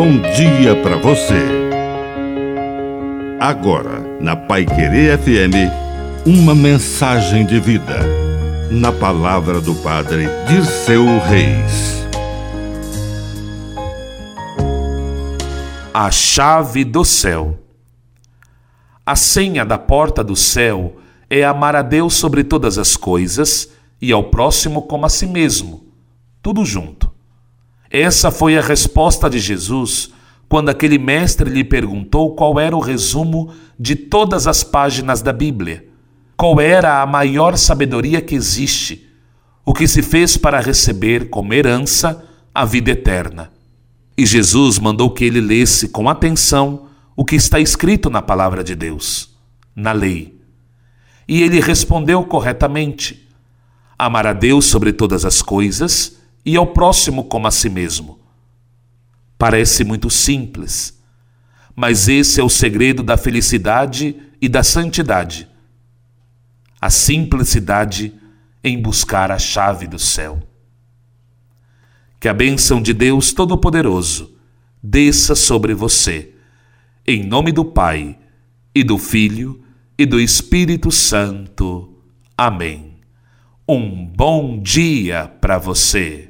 bom dia para você. Agora, na Pai Querer FM, uma mensagem de vida. Na palavra do Padre de seu Reis. A chave do céu. A senha da porta do céu é amar a Deus sobre todas as coisas e ao próximo como a si mesmo, tudo junto. Essa foi a resposta de Jesus quando aquele mestre lhe perguntou qual era o resumo de todas as páginas da Bíblia. Qual era a maior sabedoria que existe, o que se fez para receber como herança a vida eterna. E Jesus mandou que ele lesse com atenção o que está escrito na palavra de Deus, na lei. E ele respondeu corretamente: Amar a Deus sobre todas as coisas e ao próximo como a si mesmo. Parece muito simples, mas esse é o segredo da felicidade e da santidade. A simplicidade em buscar a chave do céu. Que a bênção de Deus Todo-Poderoso desça sobre você, em nome do Pai, e do Filho, e do Espírito Santo. Amém. Um bom dia para você.